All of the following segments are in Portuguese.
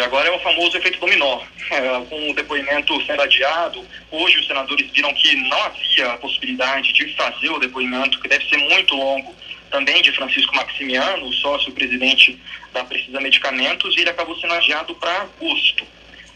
Agora é o famoso efeito dominó. É, com o depoimento sendo adiado, hoje os senadores viram que não havia a possibilidade de fazer o depoimento, que deve ser muito longo, também de Francisco Maximiano, sócio-presidente da Precisa Medicamentos, e ele acabou sendo adiado para agosto.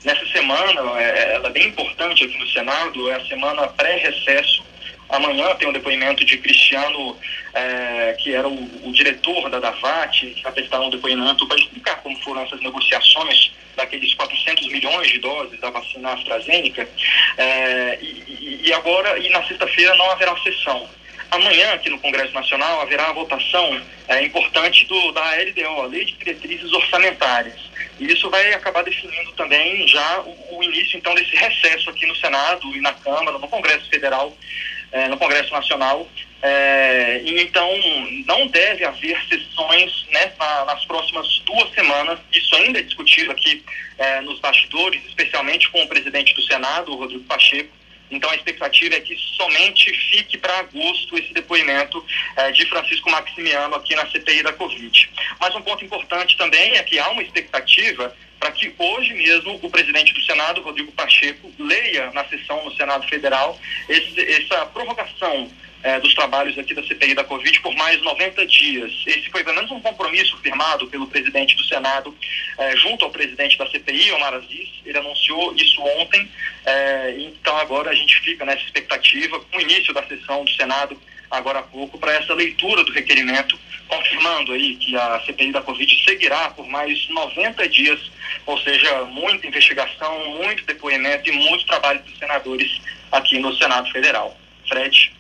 Nessa semana, é, ela é bem importante aqui no Senado, é a semana pré-recesso. Amanhã tem um depoimento de Cristiano, é, que era o, o, diretor da DAVAT, que vai prestar um depoimento para explicar como foram essas negociações daqueles 400 milhões de doses da vacina AstraZeneca. É, e, e agora, e na sexta-feira não haverá sessão. Amanhã, aqui no Congresso Nacional, haverá a votação é, importante do, da LDO, a Lei de Diretrizes Orçamentárias. E isso vai acabar definindo também já o, o início, então, desse recesso aqui no Senado e na Câmara, no Congresso Federal, é, no Congresso Nacional. É, então, não deve haver sessões né, na, nas próximas duas semanas. Isso ainda é discutido aqui é, nos bastidores, especialmente com o presidente do Senado, Rodrigo Pacheco então a expectativa é que somente fique para agosto esse depoimento de Francisco Maximiano aqui na CPI da Covid. Mas um ponto importante também é que há uma expectativa para que hoje mesmo o presidente do Senado, Rodrigo Pacheco, leia na sessão no Senado Federal esse, essa prorrogação é, dos trabalhos aqui da CPI da Covid por mais 90 dias. Esse foi pelo menos um compromisso firmado pelo presidente do Senado é, junto ao presidente da CPI, Omar Aziz. Ele anunciou isso ontem, é, então agora a gente fica nessa expectativa com o início da sessão do Senado agora há pouco para essa leitura do requerimento, confirmando aí que a CPI da Covid seguirá por mais 90 dias, ou seja, muita investigação, muito depoimento e muito trabalho dos senadores aqui no Senado Federal. Fred.